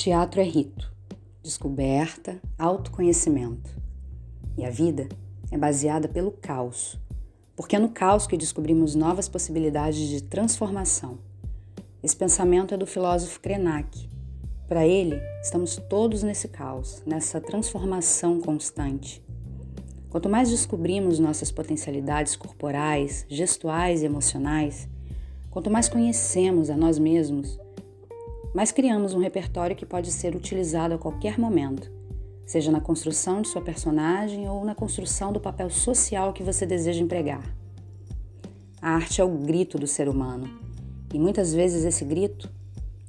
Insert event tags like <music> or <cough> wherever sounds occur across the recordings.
Teatro é rito, descoberta, autoconhecimento. E a vida é baseada pelo caos, porque é no caos que descobrimos novas possibilidades de transformação. Esse pensamento é do filósofo Krenak. Para ele, estamos todos nesse caos, nessa transformação constante. Quanto mais descobrimos nossas potencialidades corporais, gestuais e emocionais, quanto mais conhecemos a nós mesmos, mas criamos um repertório que pode ser utilizado a qualquer momento, seja na construção de sua personagem ou na construção do papel social que você deseja empregar. A arte é o grito do ser humano, e muitas vezes esse grito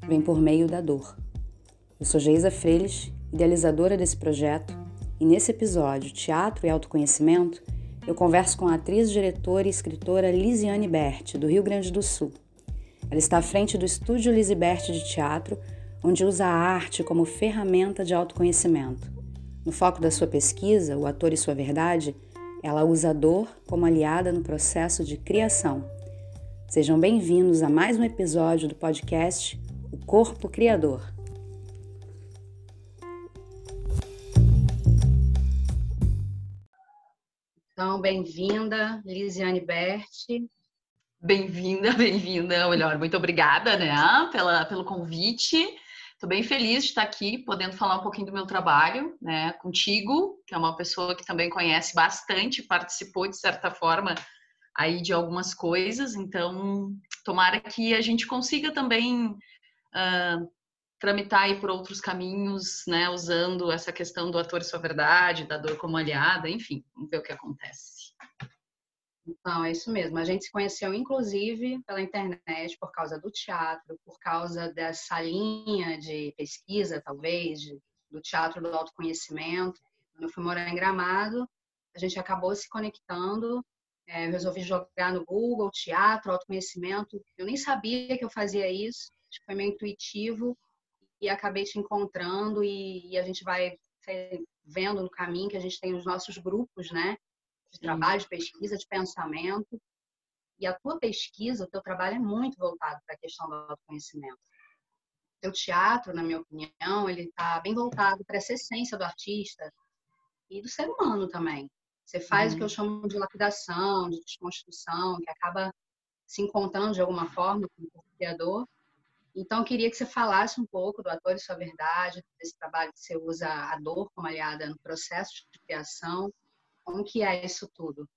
vem por meio da dor. Eu sou Geisa Freilich, idealizadora desse projeto, e nesse episódio Teatro e Autoconhecimento, eu converso com a atriz, diretora e escritora Lisiane Bert, do Rio Grande do Sul. Ela está à frente do Estúdio Lisiberte de Teatro, onde usa a arte como ferramenta de autoconhecimento. No foco da sua pesquisa, O Ator e Sua Verdade, ela usa a dor como aliada no processo de criação. Sejam bem-vindos a mais um episódio do podcast O Corpo Criador. Então, bem-vinda, Lisiane Berti. Bem-vinda, <laughs> bem-vinda. Melhor, muito obrigada, né, pela, pelo convite. Estou bem feliz de estar aqui, podendo falar um pouquinho do meu trabalho, né, contigo, que é uma pessoa que também conhece bastante, participou de certa forma aí de algumas coisas. Então, tomara que a gente consiga também uh, tramitar aí por outros caminhos, né, usando essa questão do ator e sua verdade, da dor como aliada, enfim, vamos ver o que acontece. Então, é isso mesmo. A gente se conheceu, inclusive, pela internet, por causa do teatro, por causa dessa linha de pesquisa, talvez, do teatro do autoconhecimento. Quando eu fui morar em Gramado, a gente acabou se conectando. É, eu resolvi jogar no Google teatro, autoconhecimento. Eu nem sabia que eu fazia isso, acho que foi meio intuitivo. E acabei te encontrando, e, e a gente vai vendo no caminho que a gente tem os nossos grupos, né? De trabalho, de pesquisa, de pensamento. E a tua pesquisa, o teu trabalho é muito voltado para a questão do autoconhecimento. O teu teatro, na minha opinião, ele está bem voltado para essa essência do artista e do ser humano também. Você faz uhum. o que eu uhum. chamo de lapidação, de desconstrução, que acaba se encontrando de alguma forma com o criador. Então, eu queria que você falasse um pouco do Ator e Sua Verdade, desse trabalho que você usa a dor como aliada no processo de criação, como que é isso tudo?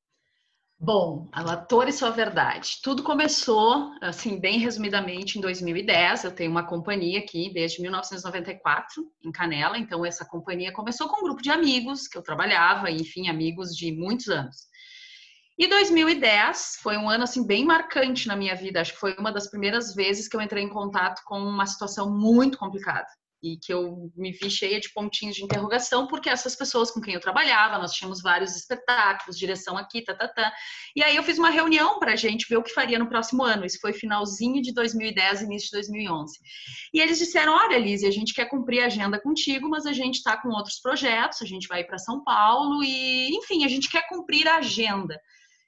Bom, a ator e sua verdade. Tudo começou, assim, bem resumidamente, em 2010. Eu tenho uma companhia aqui desde 1994, em Canela. Então, essa companhia começou com um grupo de amigos que eu trabalhava, enfim, amigos de muitos anos. E 2010 foi um ano, assim, bem marcante na minha vida. Acho que foi uma das primeiras vezes que eu entrei em contato com uma situação muito complicada e que eu me vi cheia de pontinhos de interrogação, porque essas pessoas com quem eu trabalhava, nós tínhamos vários espetáculos, direção aqui, tá, tá, tá. E aí eu fiz uma reunião para a gente ver o que faria no próximo ano. Isso foi finalzinho de 2010, início de 2011. E eles disseram: Olha, Lise, a gente quer cumprir a agenda contigo, mas a gente está com outros projetos, a gente vai para São Paulo e, enfim, a gente quer cumprir a agenda.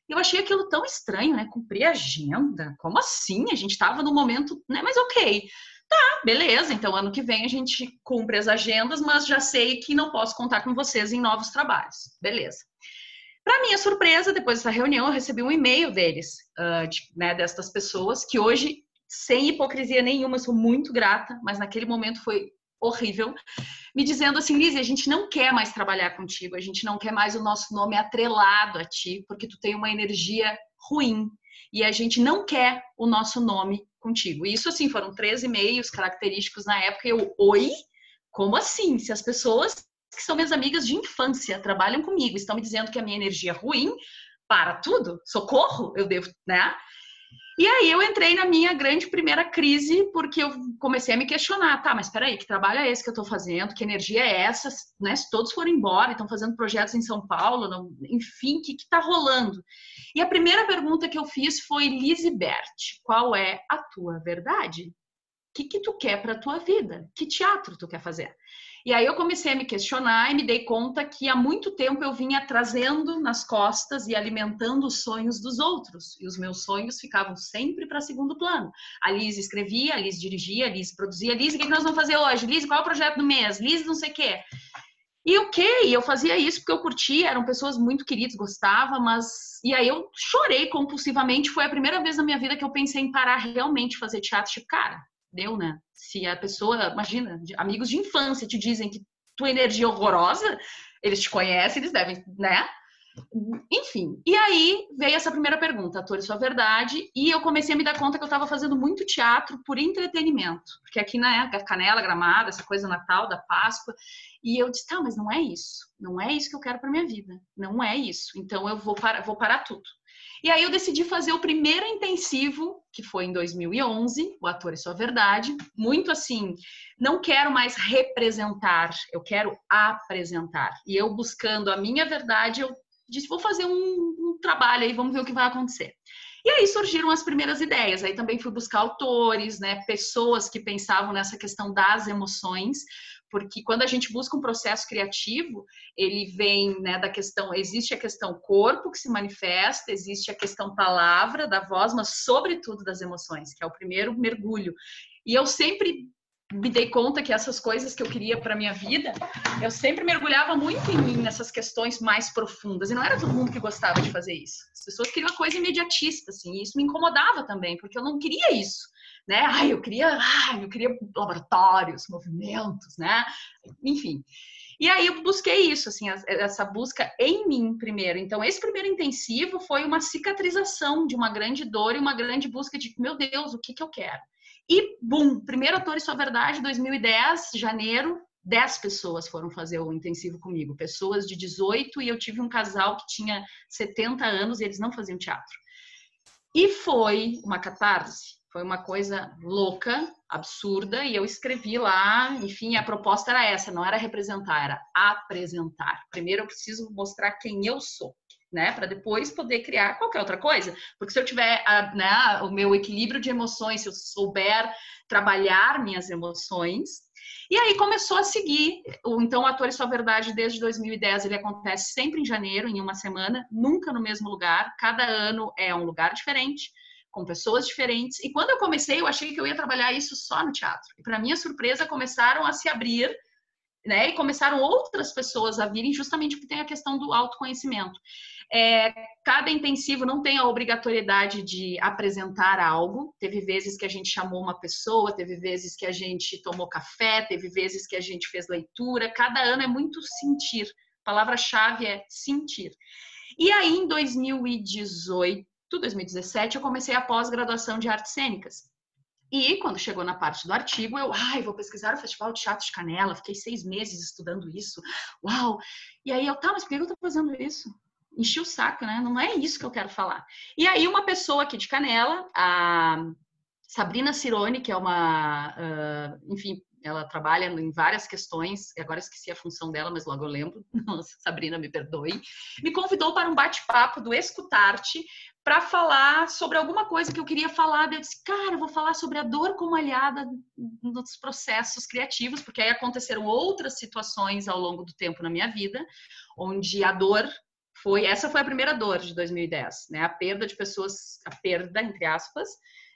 Eu achei aquilo tão estranho, né? Cumprir a agenda? Como assim? A gente estava no momento, né? Mas ok. Tá, beleza. Então, ano que vem a gente cumpre as agendas, mas já sei que não posso contar com vocês em novos trabalhos. Beleza. Para minha surpresa, depois dessa reunião, eu recebi um e-mail deles, uh, de, né, destas pessoas, que hoje, sem hipocrisia nenhuma, sou muito grata, mas naquele momento foi horrível, me dizendo assim, Lizzie, a gente não quer mais trabalhar contigo, a gente não quer mais o nosso nome atrelado a ti, porque tu tem uma energia ruim e a gente não quer o nosso nome contigo. Isso, assim, foram três e-mails característicos na época. Eu, oi? Como assim? Se as pessoas que são minhas amigas de infância trabalham comigo, estão me dizendo que a minha energia é ruim, para tudo, socorro, eu devo, né? E aí eu entrei na minha grande primeira crise, porque eu comecei a me questionar, tá, mas peraí, que trabalho é esse que eu tô fazendo? Que energia é essa? Né? Se todos foram embora, estão fazendo projetos em São Paulo, não, enfim, o que que tá rolando? E a primeira pergunta que eu fiz foi, Lisibert, qual é a tua verdade? que, que tu quer para a tua vida? Que teatro tu quer fazer? E aí eu comecei a me questionar e me dei conta que há muito tempo eu vinha trazendo nas costas e alimentando os sonhos dos outros. E os meus sonhos ficavam sempre para segundo plano. A Liz escrevia, a Liz dirigia, a Liz produzia. Liz, o que nós vamos fazer hoje? Liz, qual é o projeto do mês? Liz, não sei o quê. E o okay, que? Eu fazia isso porque eu curtia, eram pessoas muito queridas, gostava, mas. E aí eu chorei compulsivamente. Foi a primeira vez na minha vida que eu pensei em parar realmente fazer teatro. Tipo, cara, deu, né? Se a pessoa, imagina, amigos de infância te dizem que tua energia é horrorosa, eles te conhecem, eles devem, né? Enfim, e aí veio essa primeira pergunta, ator e sua verdade, e eu comecei a me dar conta que eu estava fazendo muito teatro por entretenimento, porque aqui na né, Canela, Gramada, essa coisa Natal, da Páscoa, e eu disse, tá, mas não é isso, não é isso que eu quero para minha vida, não é isso, então eu vou parar, vou parar tudo. E aí eu decidi fazer o primeiro intensivo, que foi em 2011, o Ator e Sua Verdade. Muito assim, não quero mais representar, eu quero apresentar. E eu buscando a minha verdade, eu disse, vou fazer um, um trabalho aí, vamos ver o que vai acontecer. E aí surgiram as primeiras ideias. Aí também fui buscar autores, né, pessoas que pensavam nessa questão das emoções, porque quando a gente busca um processo criativo, ele vem né, da questão, existe a questão corpo que se manifesta, existe a questão palavra, da voz, mas sobretudo das emoções, que é o primeiro mergulho. E eu sempre me dei conta que essas coisas que eu queria para minha vida, eu sempre mergulhava muito em mim nessas questões mais profundas. E não era todo mundo que gostava de fazer isso. As pessoas queriam uma coisa imediatista, assim, e isso me incomodava também, porque eu não queria isso né? Ai, eu queria, ai, eu queria laboratórios, movimentos, né? Enfim. E aí eu busquei isso, assim, essa busca em mim primeiro. Então, esse primeiro intensivo foi uma cicatrização de uma grande dor e uma grande busca de, meu Deus, o que que eu quero? E, bum, primeiro Ator e Sua Verdade, 2010, janeiro, 10 pessoas foram fazer o intensivo comigo, pessoas de 18 e eu tive um casal que tinha 70 anos e eles não faziam teatro. E foi uma catarse, foi uma coisa louca, absurda, e eu escrevi lá, enfim, a proposta era essa, não era representar, era apresentar. Primeiro eu preciso mostrar quem eu sou. Né, para depois poder criar qualquer outra coisa. Porque se eu tiver a, né, o meu equilíbrio de emoções, se eu souber trabalhar minhas emoções, e aí começou a seguir. Então, Ator e Sua Verdade, desde 2010, ele acontece sempre em janeiro, em uma semana, nunca no mesmo lugar. Cada ano é um lugar diferente com pessoas diferentes. E quando eu comecei, eu achei que eu ia trabalhar isso só no teatro. E para minha surpresa, começaram a se abrir, né? E começaram outras pessoas a virem, justamente porque tem a questão do autoconhecimento. É, cada intensivo não tem a obrigatoriedade de apresentar algo. Teve vezes que a gente chamou uma pessoa, teve vezes que a gente tomou café, teve vezes que a gente fez leitura. Cada ano é muito sentir. A palavra-chave é sentir. E aí, em 2018, 2017, eu comecei a pós-graduação de artes cênicas. E quando chegou na parte do artigo, eu, ai, vou pesquisar o Festival de Teatro de Canela, fiquei seis meses estudando isso, uau! E aí eu, tá, mas por que eu tô fazendo isso? Enchi o saco, né? Não é isso que eu quero falar. E aí uma pessoa aqui de Canela, a Sabrina Cirone, que é uma, uh, enfim, ela trabalha em várias questões, agora esqueci a função dela, mas logo eu lembro, <laughs> Nossa, Sabrina, me perdoe, me convidou para um bate-papo do Escutarte, para falar sobre alguma coisa que eu queria falar. Eu disse, cara, eu vou falar sobre a dor como aliada nos processos criativos, porque aí aconteceram outras situações ao longo do tempo na minha vida, onde a dor foi, essa foi a primeira dor de 2010, né? A perda de pessoas, a perda, entre aspas,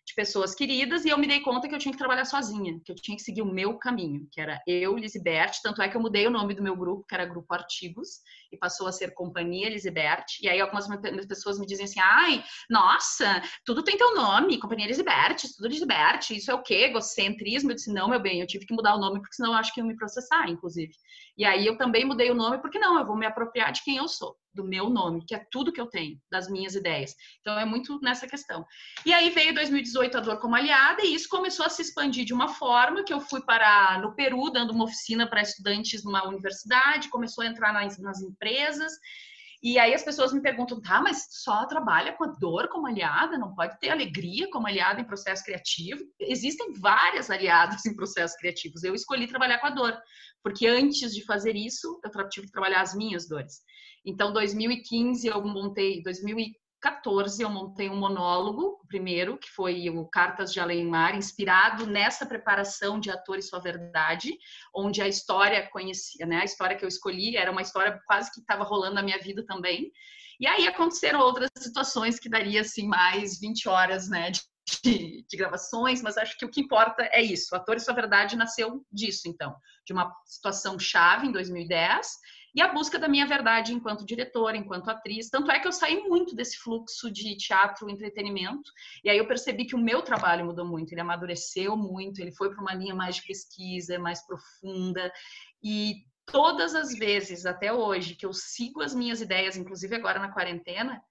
de pessoas queridas e eu me dei conta que eu tinha que trabalhar sozinha, que eu tinha que seguir o meu caminho, que era eu, Lisibert, tanto é que eu mudei o nome do meu grupo, que era Grupo Artigos, e passou a ser Companhia Lisibert, e aí algumas pessoas me dizem assim, ai, nossa, tudo tem teu nome, Companhia Lisibert, tudo Lisibert, isso é o quê? Egocentrismo? Eu disse, não, meu bem, eu tive que mudar o nome, porque senão eu acho que iam me processar, inclusive. E aí eu também mudei o nome, porque não, eu vou me apropriar de quem eu sou do meu nome, que é tudo que eu tenho, das minhas ideias. Então é muito nessa questão. E aí veio 2018 a dor como aliada e isso começou a se expandir de uma forma que eu fui para no Peru dando uma oficina para estudantes numa universidade, começou a entrar nas, nas empresas. E aí as pessoas me perguntam, tá, mas só trabalha com a dor como aliada? Não pode ter alegria como aliada em processo criativo? Existem várias aliadas <laughs> em processos criativos. Eu escolhi trabalhar com a dor, porque antes de fazer isso, eu tive que trabalhar as minhas dores. Então, 2015 eu montei, 2000 14 eu montei um monólogo, o primeiro, que foi o Cartas de Além Mar, inspirado nessa preparação de Ator e Sua Verdade, onde a história conhecia, né? A história que eu escolhi era uma história quase que estava rolando na minha vida também. E aí aconteceram outras situações que daria assim mais 20 horas, né, de, de, gravações, mas acho que o que importa é isso. Ator e Sua Verdade nasceu disso, então, de uma situação chave em 2010 e a busca da minha verdade enquanto diretora, enquanto atriz. Tanto é que eu saí muito desse fluxo de teatro, entretenimento, e aí eu percebi que o meu trabalho mudou muito, ele amadureceu muito, ele foi para uma linha mais de pesquisa, mais profunda, e todas as vezes até hoje que eu sigo as minhas ideias, inclusive agora na quarentena,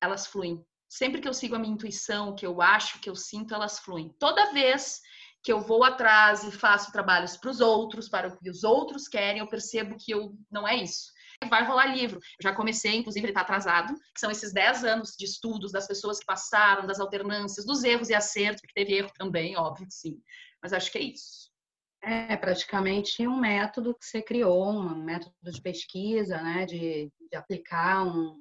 elas fluem. Sempre que eu sigo a minha intuição, que eu acho, que eu sinto, elas fluem. Toda vez que eu vou atrás e faço trabalhos para os outros, para o que os outros querem, eu percebo que eu não é isso. Vai rolar livro. Eu já comecei, inclusive ele está atrasado. São esses 10 anos de estudos das pessoas que passaram, das alternâncias, dos erros e acertos, porque teve erro também, óbvio que sim. Mas acho que é isso. É praticamente um método que você criou, um método de pesquisa, né? De, de aplicar um,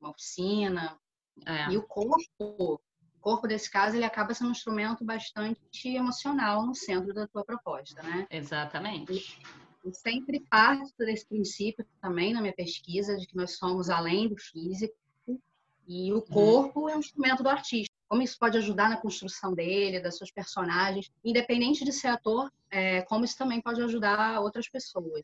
uma oficina. É. E o corpo, corpo, desse caso, ele acaba sendo um instrumento bastante emocional no centro da tua proposta, né? Exatamente. E sempre parte desse princípio também na minha pesquisa de que nós somos além do físico e o uhum. corpo é um instrumento do artista. Como isso pode ajudar na construção dele, das suas personagens, independente de ser ator, é, como isso também pode ajudar outras pessoas.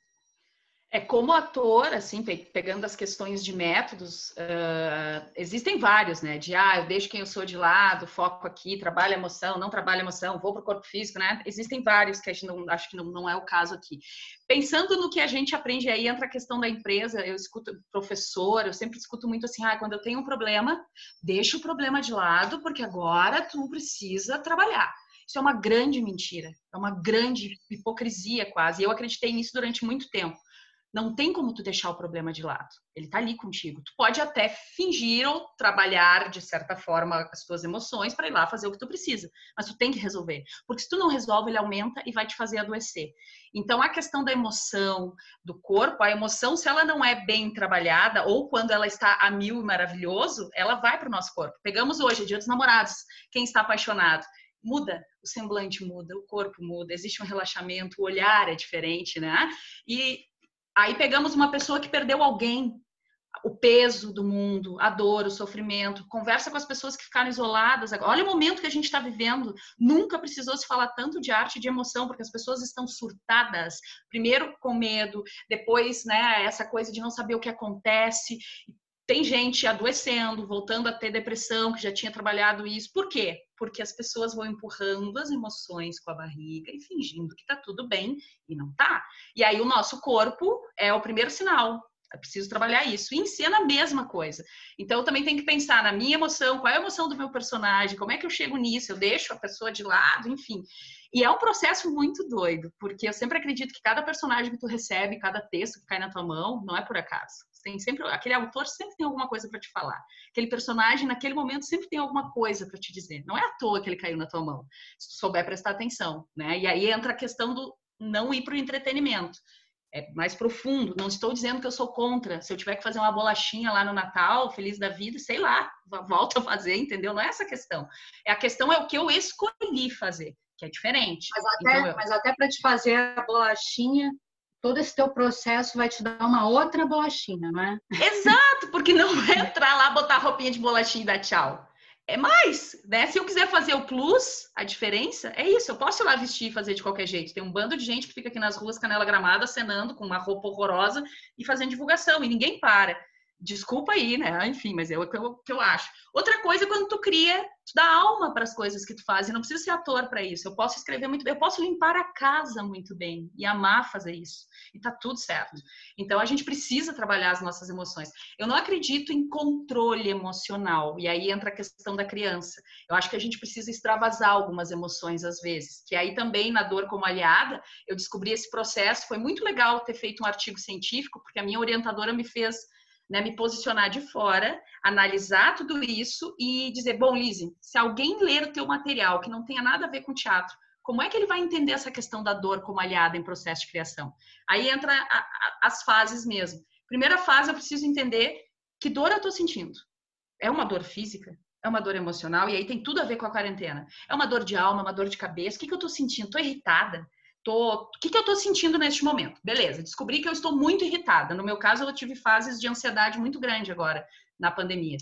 É como ator, assim, pegando as questões de métodos, uh, existem vários, né? De ah, eu deixo quem eu sou de lado, foco aqui, trabalho emoção, não trabalho emoção, vou para o corpo físico, né? Existem vários que a gente não, acho que não, não é o caso aqui. Pensando no que a gente aprende aí, entra a questão da empresa, eu escuto professor, eu sempre escuto muito assim, ah, quando eu tenho um problema, deixa o problema de lado, porque agora tu precisa trabalhar. Isso é uma grande mentira, é uma grande hipocrisia quase. Eu acreditei nisso durante muito tempo não tem como tu deixar o problema de lado. Ele tá ali contigo. Tu pode até fingir ou trabalhar de certa forma as tuas emoções para ir lá fazer o que tu precisa, mas tu tem que resolver, porque se tu não resolve, ele aumenta e vai te fazer adoecer. Então a questão da emoção, do corpo, a emoção se ela não é bem trabalhada ou quando ela está a mil e maravilhoso, ela vai para o nosso corpo. Pegamos hoje, Dia dos Namorados, quem está apaixonado, muda, o semblante muda, o corpo muda, existe um relaxamento, o olhar é diferente, né? E Aí pegamos uma pessoa que perdeu alguém, o peso do mundo, a dor, o sofrimento, conversa com as pessoas que ficaram isoladas. Olha o momento que a gente está vivendo. Nunca precisou se falar tanto de arte e de emoção, porque as pessoas estão surtadas. Primeiro com medo, depois, né, essa coisa de não saber o que acontece. Tem gente adoecendo, voltando a ter depressão, que já tinha trabalhado isso. Por quê? Porque as pessoas vão empurrando as emoções com a barriga e fingindo que tá tudo bem e não tá. E aí o nosso corpo é o primeiro sinal. É preciso trabalhar isso. E em cena a mesma coisa. Então eu também tenho que pensar na minha emoção, qual é a emoção do meu personagem, como é que eu chego nisso, eu deixo a pessoa de lado, enfim. E é um processo muito doido, porque eu sempre acredito que cada personagem que tu recebe, cada texto que cai na tua mão, não é por acaso. Tem sempre aquele autor sempre tem alguma coisa para te falar. Aquele personagem naquele momento sempre tem alguma coisa para te dizer. Não é à toa que ele caiu na tua mão. Se tu souber prestar atenção, né? E aí entra a questão do não ir para o entretenimento. É mais profundo. Não estou dizendo que eu sou contra. Se eu tiver que fazer uma bolachinha lá no Natal, feliz da vida, sei lá, volta a fazer, entendeu? Não é essa a questão. É a questão é o que eu escolhi fazer que é diferente. Mas até, então, eu... até para te fazer a bolachinha, todo esse teu processo vai te dar uma outra bolachinha, não é? <laughs> Exato, porque não é entrar lá, botar roupinha de bolachinha e dar tchau. É mais, né? Se eu quiser fazer o plus, a diferença é isso. Eu posso ir lá vestir e fazer de qualquer jeito. Tem um bando de gente que fica aqui nas ruas Canela Gramada, acenando com uma roupa horrorosa e fazendo divulgação, e ninguém para. Desculpa aí, né? Enfim, mas é o que eu, que eu acho. Outra coisa é quando tu cria, tu dá alma para as coisas que tu faz. E não precisa ser ator para isso. Eu posso escrever muito bem, eu posso limpar a casa muito bem e amar fazer isso. E tá tudo certo. Então a gente precisa trabalhar as nossas emoções. Eu não acredito em controle emocional. E aí entra a questão da criança. Eu acho que a gente precisa extravasar algumas emoções às vezes. Que aí também na dor como aliada, eu descobri esse processo. Foi muito legal ter feito um artigo científico, porque a minha orientadora me fez né, me posicionar de fora, analisar tudo isso e dizer, bom, Lise, se alguém ler o teu material que não tenha nada a ver com teatro, como é que ele vai entender essa questão da dor como aliada em processo de criação? Aí entra a, a, as fases mesmo. Primeira fase, eu preciso entender que dor eu estou sentindo. é uma dor física, é uma dor emocional, e aí tem tudo a ver com a quarentena. É uma dor de alma, uma dor de cabeça. O que, que eu tô sentindo? Tô irritada. Tô... O que, que eu tô sentindo neste momento? Beleza, descobri que eu estou muito irritada. No meu caso, eu tive fases de ansiedade muito grande agora, na pandemia.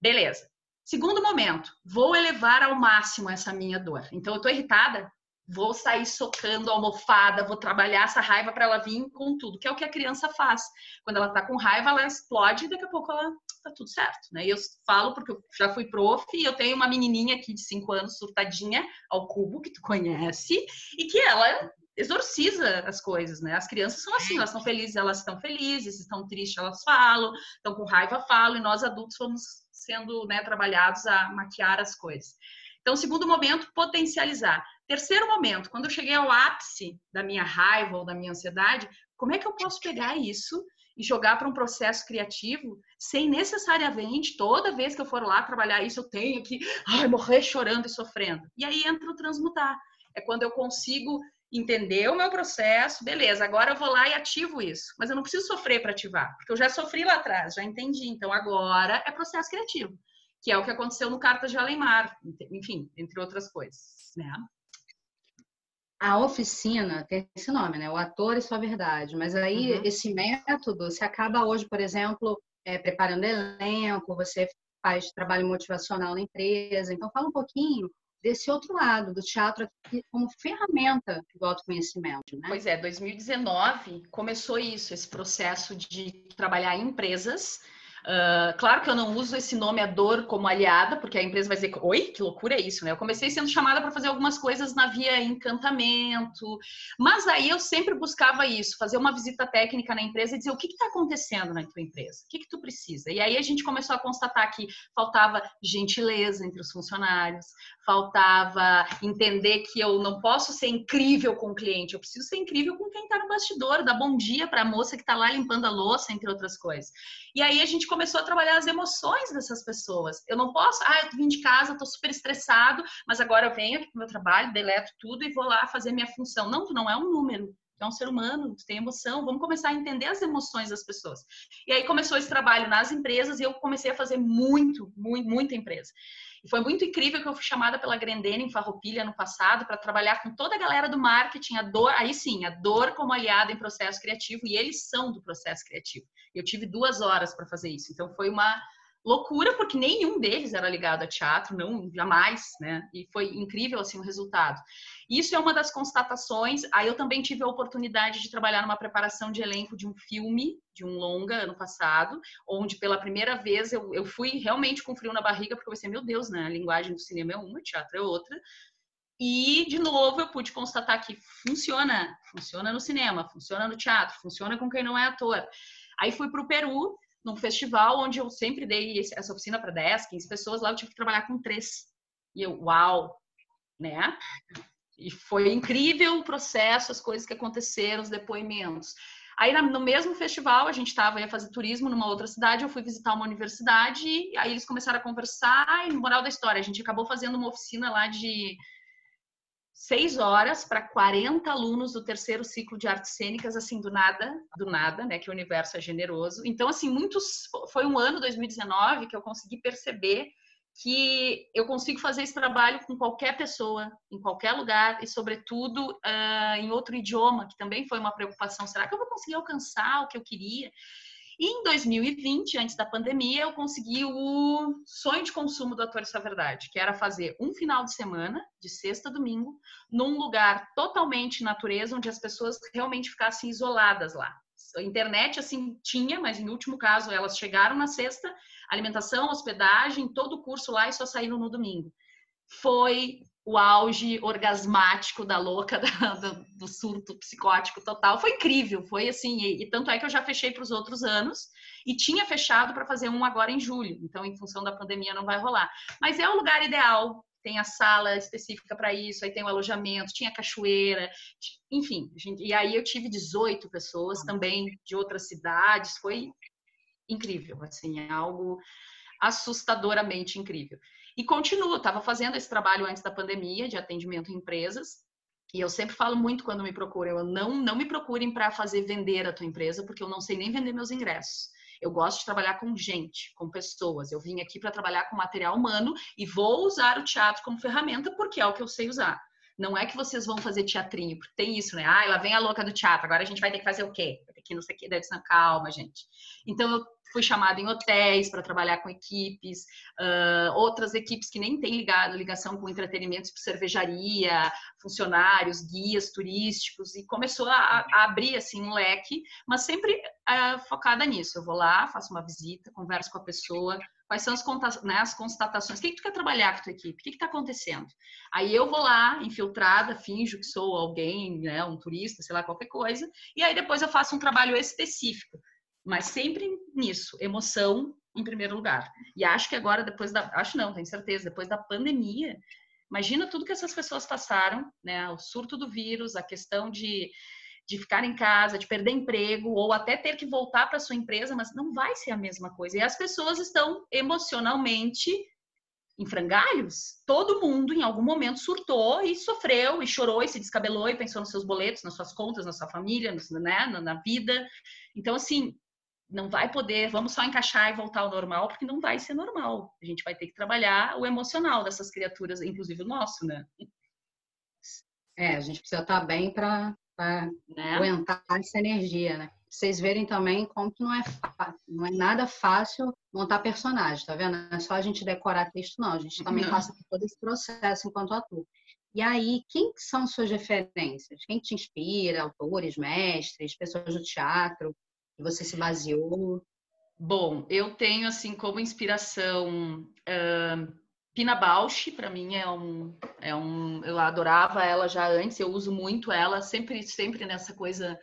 Beleza. Segundo momento, vou elevar ao máximo essa minha dor. Então, eu tô irritada, vou sair socando a almofada, vou trabalhar essa raiva para ela vir com tudo, que é o que a criança faz. Quando ela tá com raiva, ela explode e daqui a pouco ela tá tudo certo, né? E eu falo porque eu já fui prof e eu tenho uma menininha aqui de 5 anos surtadinha ao cubo que tu conhece e que ela exorciza as coisas, né? As crianças são assim, elas estão felizes, elas estão felizes, estão tristes, elas falam, estão com raiva, falam, e nós adultos fomos sendo né, trabalhados a maquiar as coisas. Então, segundo momento, potencializar. Terceiro momento, quando eu cheguei ao ápice da minha raiva ou da minha ansiedade, como é que eu posso pegar isso e jogar para um processo criativo sem necessariamente, toda vez que eu for lá trabalhar isso, eu tenho que ai, morrer chorando e sofrendo. E aí entra o transmutar. É quando eu consigo entender o meu processo, beleza, agora eu vou lá e ativo isso. Mas eu não preciso sofrer para ativar, porque eu já sofri lá atrás, já entendi. Então agora é processo criativo, que é o que aconteceu no Cartas de Alemar, enfim, entre outras coisas, né? a oficina tem esse nome, né? O ator e sua verdade. Mas aí uhum. esse método, você acaba hoje, por exemplo, é, preparando elenco, você faz trabalho motivacional na empresa. Então fala um pouquinho desse outro lado do teatro como ferramenta do autoconhecimento, né? Pois é, 2019 começou isso, esse processo de trabalhar em empresas Uh, claro que eu não uso esse nome a dor como aliada, porque a empresa vai dizer, oi, que loucura é isso, né? Eu comecei sendo chamada para fazer algumas coisas na via encantamento, mas aí eu sempre buscava isso, fazer uma visita técnica na empresa e dizer o que está acontecendo na tua empresa, o que, que tu precisa. E aí a gente começou a constatar que faltava gentileza entre os funcionários, faltava entender que eu não posso ser incrível com o cliente, eu preciso ser incrível com quem está no bastidor, dar bom dia para a moça que está lá limpando a louça, entre outras coisas. E aí a gente começou a trabalhar as emoções dessas pessoas. Eu não posso, ah, eu vim de casa, estou super estressado, mas agora eu venho aqui para o meu trabalho, deleto tudo e vou lá fazer minha função. Não, tu não é um número, é um ser humano, tem emoção, vamos começar a entender as emoções das pessoas. E aí começou esse trabalho nas empresas e eu comecei a fazer muito, muito, muita empresa. E foi muito incrível que eu fui chamada pela Grendene em Farroupilha no passado para trabalhar com toda a galera do marketing, a dor, aí sim, a dor como aliada em processo criativo, e eles são do processo criativo. Eu tive duas horas para fazer isso, então foi uma loucura porque nenhum deles era ligado a teatro, não jamais, né? E foi incrível assim o resultado. Isso é uma das constatações. Aí eu também tive a oportunidade de trabalhar numa preparação de elenco de um filme, de um longa ano passado, onde pela primeira vez eu, eu fui realmente com frio na barriga porque eu pensei, meu Deus, né? A linguagem do cinema é uma, o teatro é outra. E, de novo, eu pude constatar que funciona. Funciona no cinema, funciona no teatro, funciona com quem não é ator. Aí fui para o Peru, num festival onde eu sempre dei essa oficina para 10, 15 pessoas, lá eu tive que trabalhar com três. E eu, uau, né? E foi incrível o processo, as coisas que aconteceram, os depoimentos. Aí no mesmo festival, a gente estava ia fazer turismo numa outra cidade, eu fui visitar uma universidade, aí eles começaram a conversar, e moral da história, a gente acabou fazendo uma oficina lá de seis horas para 40 alunos do terceiro ciclo de artes cênicas, assim, do nada, do nada, né, que o universo é generoso. Então, assim, muitos, foi um ano, 2019, que eu consegui perceber que eu consigo fazer esse trabalho com qualquer pessoa, em qualquer lugar e, sobretudo, uh, em outro idioma, que também foi uma preocupação. Será que eu vou conseguir alcançar o que eu queria? E em 2020, antes da pandemia, eu consegui o sonho de consumo do Ator Isso é Verdade, que era fazer um final de semana, de sexta a domingo, num lugar totalmente natureza, onde as pessoas realmente ficassem isoladas lá. A internet, assim, tinha, mas em último caso, elas chegaram na sexta, alimentação, hospedagem, todo o curso lá e só saíram no domingo. Foi o auge orgasmático da louca, <laughs> da, do, do, surto psicótico total. Foi incrível, foi assim, e, e tanto é que eu já fechei para os outros anos e tinha fechado para fazer um agora em julho. Então, em função da pandemia, não vai rolar. Mas é o lugar ideal. Tem a sala específica para isso, aí tem o alojamento, tinha cachoeira, enfim. Gente, e aí eu tive 18 pessoas também de outras cidades, foi incrível, assim, é algo assustadoramente incrível. E continuo, estava fazendo esse trabalho antes da pandemia de atendimento em empresas. E eu sempre falo muito quando me procuram, eu não não me procurem para fazer vender a tua empresa, porque eu não sei nem vender meus ingressos. Eu gosto de trabalhar com gente, com pessoas. Eu vim aqui para trabalhar com material humano e vou usar o teatro como ferramenta porque é o que eu sei usar. Não é que vocês vão fazer teatrinho, porque tem isso, né? Ah, lá vem a louca do teatro, agora a gente vai ter que fazer o quê? Vai ter que não sei o quê, deve ser calma, gente. Então eu fui chamada em hotéis para trabalhar com equipes, uh, outras equipes que nem têm ligado, ligação com entretenimento, tipo cervejaria, funcionários, guias turísticos, e começou a, a abrir assim um leque, mas sempre uh, focada nisso. Eu vou lá, faço uma visita, converso com a pessoa, quais são as, né, as constatações, o que, que tu quer trabalhar com a tua equipe, o que está acontecendo? Aí eu vou lá, infiltrada, finjo que sou alguém, né, um turista, sei lá, qualquer coisa, e aí depois eu faço um trabalho específico mas sempre nisso, emoção em primeiro lugar. E acho que agora, depois da. Acho não, tenho certeza, depois da pandemia, imagina tudo que essas pessoas passaram, né? O surto do vírus, a questão de, de ficar em casa, de perder emprego, ou até ter que voltar para sua empresa, mas não vai ser a mesma coisa. E as pessoas estão emocionalmente em frangalhos. Todo mundo, em algum momento, surtou e sofreu, e chorou, e se descabelou, e pensou nos seus boletos, nas suas contas, na sua família, né? na vida. Então, assim, não vai poder, vamos só encaixar e voltar ao normal, porque não vai ser normal. A gente vai ter que trabalhar o emocional dessas criaturas, inclusive o nosso, né? É, a gente precisa estar bem para né? aguentar essa energia, né? Vocês verem também como que não é, não é nada fácil montar personagem, tá vendo? Não é só a gente decorar texto, não. A gente também não. passa por todo esse processo enquanto ator. E aí, quem são suas referências? Quem te inspira? Autores, mestres, pessoas do teatro? que você se baseou? Bom, eu tenho assim como inspiração uh, Pina Bausch, para mim é um, é um, eu adorava ela já antes, eu uso muito ela, sempre, sempre nessa coisa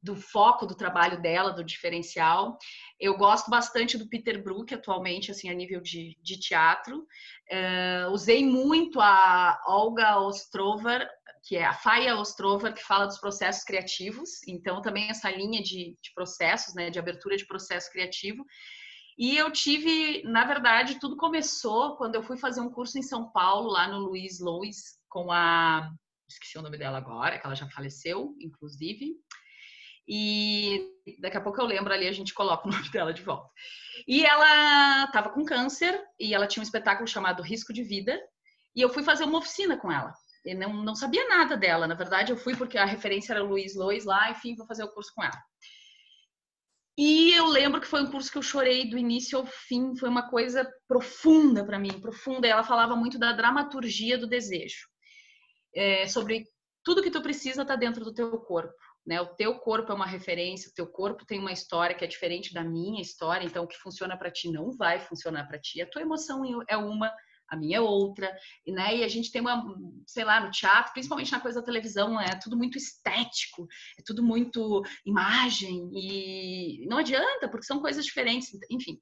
do foco do trabalho dela, do diferencial. Eu gosto bastante do Peter Brook atualmente, assim, a nível de, de teatro. Uh, usei muito a Olga Ostrover que é a Faia Ostrover, que fala dos processos criativos. Então, também essa linha de, de processos, né, de abertura de processo criativo. E eu tive, na verdade, tudo começou quando eu fui fazer um curso em São Paulo, lá no Luiz Lois, com a. Esqueci o nome dela agora, que ela já faleceu, inclusive. E daqui a pouco eu lembro ali, a gente coloca o <laughs> nome dela de volta. E ela estava com câncer e ela tinha um espetáculo chamado Risco de Vida. E eu fui fazer uma oficina com ela. Eu não, não sabia nada dela. Na verdade, eu fui porque a referência era Luiz Lois lá, enfim, vou fazer o curso com ela. E eu lembro que foi um curso que eu chorei do início ao fim, foi uma coisa profunda para mim, profunda. Ela falava muito da dramaturgia do desejo, é, sobre tudo que tu precisa tá dentro do teu corpo. Né? O teu corpo é uma referência, o teu corpo tem uma história que é diferente da minha história, então o que funciona para ti não vai funcionar para ti. A tua emoção é uma, a minha é outra, né? E a gente tem uma, sei lá, no teatro, principalmente na coisa da televisão, é tudo muito estético, é tudo muito imagem e não adianta porque são coisas diferentes, enfim.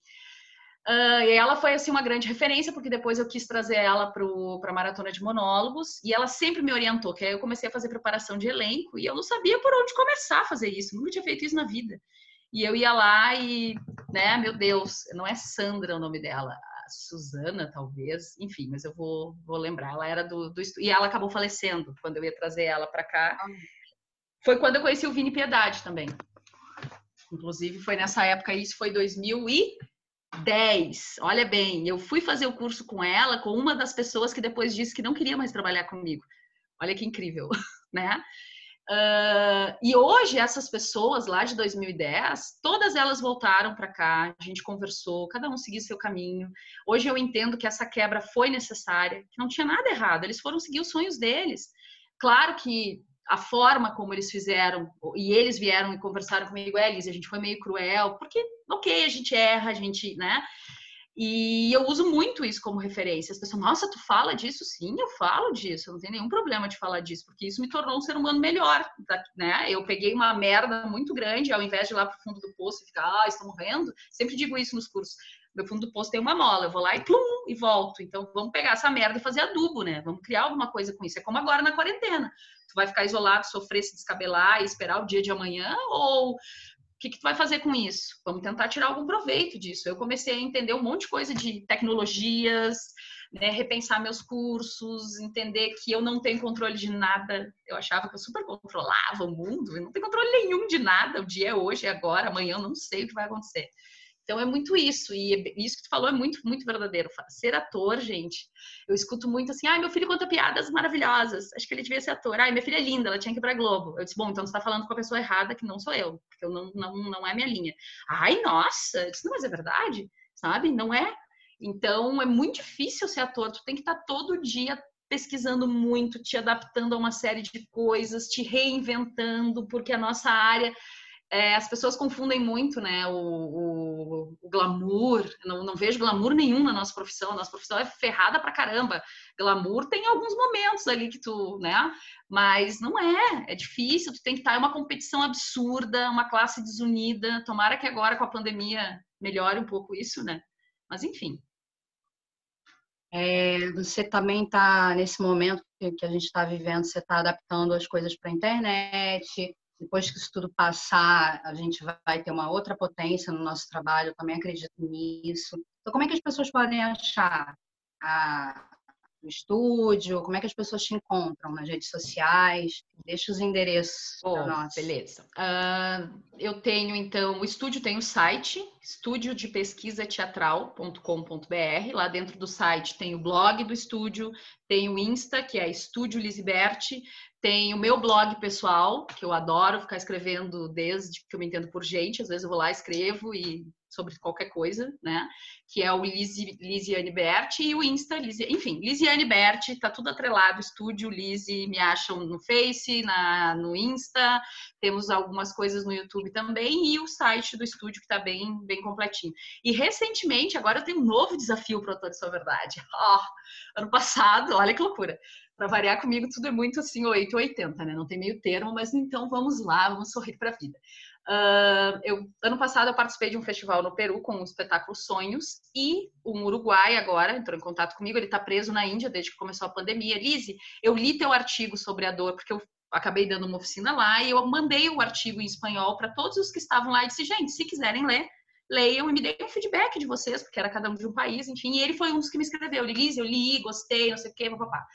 Uh, e ela foi assim uma grande referência porque depois eu quis trazer ela para a maratona de monólogos e ela sempre me orientou, que aí eu comecei a fazer preparação de elenco e eu não sabia por onde começar a fazer isso, nunca tinha feito isso na vida. E eu ia lá e, né, meu Deus, não é Sandra o nome dela, Suzana, talvez, enfim, mas eu vou, vou lembrar. Ela era do, do e ela acabou falecendo quando eu ia trazer ela para cá. Ah. Foi quando eu conheci o Vini Piedade também. Inclusive foi nessa época, isso foi 2010. Olha bem, eu fui fazer o curso com ela, com uma das pessoas que depois disse que não queria mais trabalhar comigo. Olha que incrível, <laughs> né? Uh, e hoje, essas pessoas lá de 2010, todas elas voltaram para cá, a gente conversou, cada um seguiu seu caminho. Hoje eu entendo que essa quebra foi necessária, que não tinha nada errado, eles foram seguir os sonhos deles. Claro que a forma como eles fizeram, e eles vieram e conversaram comigo, é, a gente foi meio cruel, porque, ok, a gente erra, a gente, né? E eu uso muito isso como referência. As pessoas, nossa, tu fala disso? Sim, eu falo disso. Eu não tenho nenhum problema de falar disso, porque isso me tornou um ser humano melhor, né? Eu peguei uma merda muito grande, ao invés de ir lá pro fundo do poço e ficar, ah, estou morrendo. Sempre digo isso nos cursos. Meu fundo do poço tem uma mola, eu vou lá e plum, e volto. Então, vamos pegar essa merda e fazer adubo, né? Vamos criar alguma coisa com isso. É como agora na quarentena. Tu vai ficar isolado, sofrer, se descabelar e esperar o dia de amanhã, ou que, que tu vai fazer com isso? Vamos tentar tirar algum proveito disso. Eu comecei a entender um monte de coisa de tecnologias, né, repensar meus cursos, entender que eu não tenho controle de nada. Eu achava que eu super controlava o mundo, eu não tenho controle nenhum de nada. O dia é hoje, é agora, amanhã eu não sei o que vai acontecer. Então é muito isso, e é isso que tu falou é muito, muito verdadeiro. Ser ator, gente, eu escuto muito assim, ai, meu filho conta piadas maravilhosas, acho que ele devia ser ator. Ai, minha filha é linda, ela tinha que ir pra Globo. Eu disse, bom, então você tá falando com a pessoa errada, que não sou eu, porque eu não, não, não é minha linha. Ai, nossa, eu disse, não, mas é verdade, sabe? Não é? Então é muito difícil ser ator, tu tem que estar tá todo dia pesquisando muito, te adaptando a uma série de coisas, te reinventando, porque a nossa área é, as pessoas confundem muito, né, o, o, o glamour. Não, não, vejo glamour nenhum na nossa profissão. A nossa profissão é ferrada pra caramba. Glamour tem alguns momentos ali que tu, né, mas não é. É difícil. Tu tem que estar em uma competição absurda, uma classe desunida. Tomara que agora com a pandemia melhore um pouco isso, né? Mas enfim. É, você também está nesse momento que a gente está vivendo, você está adaptando as coisas para a internet depois que isso tudo passar, a gente vai ter uma outra potência no nosso trabalho, eu também acredito nisso. Então, como é que as pessoas podem achar a, o estúdio? Como é que as pessoas te encontram nas redes sociais? Deixa os endereços oh, Beleza. Uh, eu tenho, então, o estúdio tem o site, estúdio de pesquisa teatral.com.br. Lá dentro do site tem o blog do estúdio, tem o Insta, que é Estúdio Lisiberte, tem o meu blog pessoal, que eu adoro ficar escrevendo desde que eu me entendo por gente. Às vezes eu vou lá, escrevo e sobre qualquer coisa, né? Que é o Lisi, Lisiane Berti e o Insta, Lisi, enfim, Lisiane Berti, tá tudo atrelado, estúdio Lisi, me acham no Face, na, no Insta, temos algumas coisas no YouTube também e o site do estúdio que tá bem, bem completinho. E recentemente, agora eu tenho um novo desafio para o Autor Sua Verdade. <laughs> Oh, ano passado, olha que loucura para variar comigo, tudo é muito assim, 880, né? Não tem meio termo, mas então vamos lá, vamos sorrir para a vida. Uh, eu, ano passado eu participei de um festival no Peru com o espetáculo Sonhos e um Uruguai agora entrou em contato comigo, ele está preso na Índia desde que começou a pandemia. Lise, eu li teu artigo sobre a dor, porque eu acabei dando uma oficina lá e eu mandei o artigo em espanhol para todos os que estavam lá e disse, gente, se quiserem ler, leiam e me deem um feedback de vocês, porque era cada um de um país, enfim, e ele foi um dos que me escreveu, Lise, eu li, gostei, não sei o que, papapá.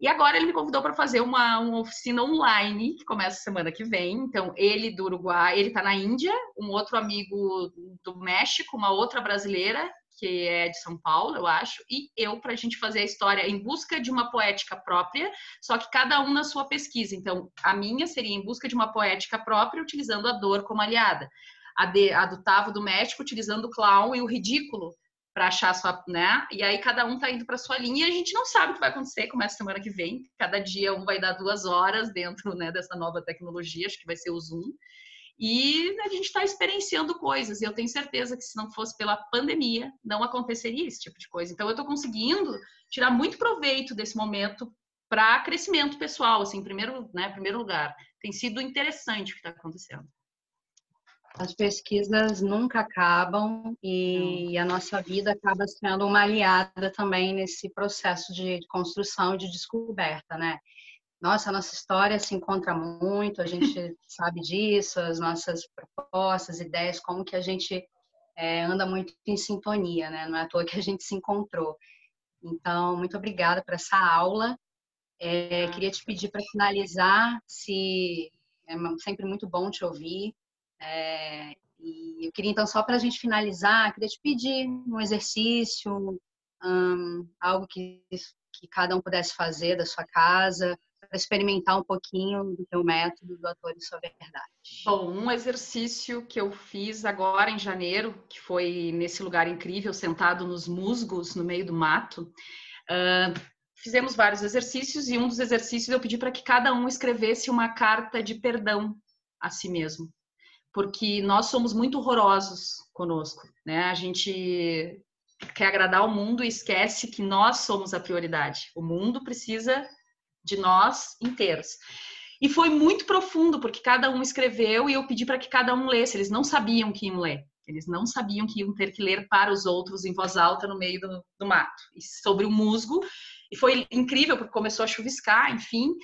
E agora ele me convidou para fazer uma, uma oficina online, que começa semana que vem. Então, ele do Uruguai, ele está na Índia, um outro amigo do México, uma outra brasileira, que é de São Paulo, eu acho, e eu para a gente fazer a história em busca de uma poética própria, só que cada um na sua pesquisa. Então, a minha seria em busca de uma poética própria, utilizando a dor como aliada. A, de, a do Tavo do México, utilizando o clown e o ridículo para achar sua, né? E aí cada um tá indo para sua linha e a gente não sabe o que vai acontecer, começa semana que vem. Cada dia um vai dar duas horas dentro, né, dessa nova tecnologia, acho que vai ser o Zoom. E a gente está experienciando coisas. E eu tenho certeza que se não fosse pela pandemia, não aconteceria esse tipo de coisa. Então eu estou conseguindo tirar muito proveito desse momento para crescimento pessoal, assim, em primeiro, né, primeiro lugar. Tem sido interessante o que está acontecendo. As pesquisas nunca acabam e Não. a nossa vida acaba sendo uma aliada também nesse processo de construção e de descoberta, né? Nossa, a nossa história se encontra muito, a gente <laughs> sabe disso, as nossas propostas, ideias, como que a gente é, anda muito em sintonia, né? Não é à toa que a gente se encontrou. Então, muito obrigada por essa aula. É, queria te pedir para finalizar, se é sempre muito bom te ouvir, é, e eu queria então, só para a gente finalizar, queria te pedir um exercício, um, algo que, que cada um pudesse fazer da sua casa, para experimentar um pouquinho do teu método do ator e sua verdade. Bom, um exercício que eu fiz agora em janeiro, que foi nesse lugar incrível, sentado nos musgos, no meio do mato, uh, fizemos vários exercícios e um dos exercícios eu pedi para que cada um escrevesse uma carta de perdão a si mesmo porque nós somos muito horrorosos conosco, né? A gente quer agradar o mundo e esquece que nós somos a prioridade. O mundo precisa de nós inteiros. E foi muito profundo, porque cada um escreveu e eu pedi para que cada um lesse. Eles não sabiam que iam ler. Eles não sabiam que iam ter que ler para os outros em voz alta no meio do, do mato. E sobre o musgo. E foi incrível, porque começou a chuviscar, enfim.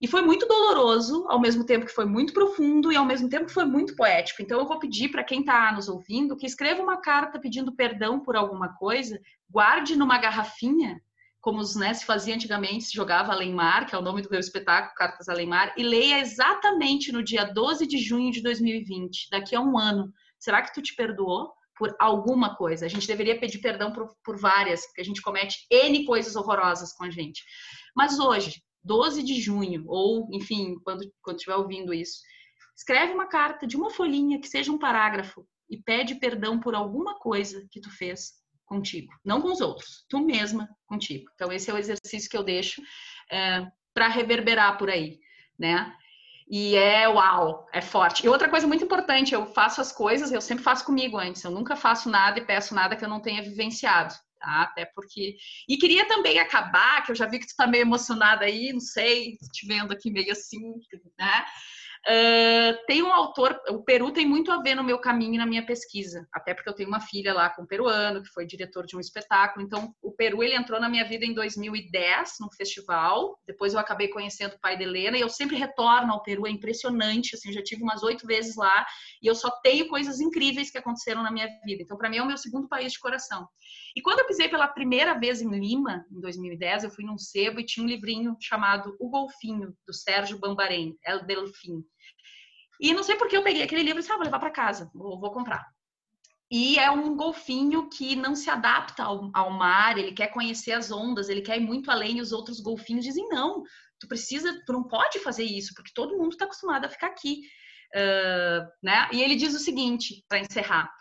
E foi muito doloroso, ao mesmo tempo que foi muito profundo e ao mesmo tempo que foi muito poético. Então eu vou pedir para quem está nos ouvindo que escreva uma carta pedindo perdão por alguma coisa, guarde numa garrafinha, como né, se fazia antigamente, se jogava Além Mar, que é o nome do meu espetáculo, Cartas Além Mar, e leia exatamente no dia 12 de junho de 2020, daqui a um ano. Será que tu te perdoou? por alguma coisa. A gente deveria pedir perdão por, por várias, porque a gente comete N coisas horrorosas com a gente. Mas hoje, 12 de junho, ou enfim, quando, quando estiver ouvindo isso, escreve uma carta de uma folhinha, que seja um parágrafo, e pede perdão por alguma coisa que tu fez contigo, não com os outros, tu mesma contigo. Então, esse é o exercício que eu deixo é, para reverberar por aí, né? E é uau, é forte. E outra coisa muito importante, eu faço as coisas, eu sempre faço comigo antes, eu nunca faço nada e peço nada que eu não tenha vivenciado, tá? Até porque. E queria também acabar, que eu já vi que tu tá meio emocionada aí, não sei, te vendo aqui meio assim, né? Uh, tem um autor, o Peru tem muito a ver no meu caminho e na minha pesquisa, até porque eu tenho uma filha lá com um peruano, que foi diretor de um espetáculo. Então, o Peru ele entrou na minha vida em 2010, num festival. Depois eu acabei conhecendo o pai de Helena e eu sempre retorno ao Peru, é impressionante. Assim, já tive umas oito vezes lá e eu só tenho coisas incríveis que aconteceram na minha vida. Então, para mim, é o meu segundo país de coração. E quando eu pisei pela primeira vez em Lima, em 2010, eu fui num sebo e tinha um livrinho chamado O Golfinho, do Sérgio Bambarém, El Delfim. E não sei por que eu peguei aquele livro e disse, ah, vou levar para casa, vou, vou, comprar. E é um golfinho que não se adapta ao, ao, mar, ele quer conhecer as ondas, ele quer ir muito além. E os outros golfinhos dizem, não, tu precisa, tu não pode fazer isso, porque todo mundo está acostumado a ficar aqui. Uh, né? E ele diz o seguinte, para encerrar.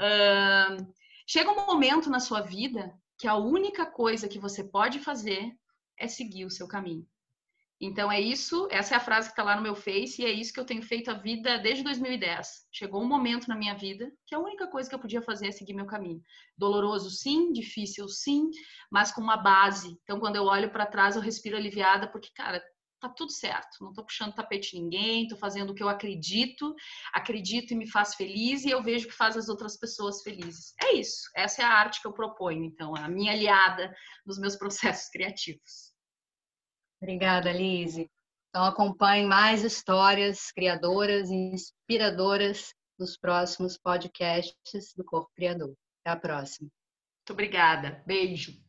Uh, chega um momento na sua vida que a única coisa que você pode fazer é seguir o seu caminho. Então é isso, essa é a frase que está lá no meu Face e é isso que eu tenho feito a vida desde 2010. Chegou um momento na minha vida que a única coisa que eu podia fazer é seguir meu caminho. Doloroso sim, difícil sim, mas com uma base. Então quando eu olho para trás eu respiro aliviada porque, cara, tá tudo certo. Não tô puxando tapete de ninguém, tô fazendo o que eu acredito, acredito e me faz feliz e eu vejo que faz as outras pessoas felizes. É isso. Essa é a arte que eu proponho, então, a minha aliada nos meus <laughs> processos criativos. Obrigada, Lise. Então acompanhe mais histórias criadoras e inspiradoras nos próximos podcasts do Corpo Criador. Até a próxima. Muito obrigada. Beijo.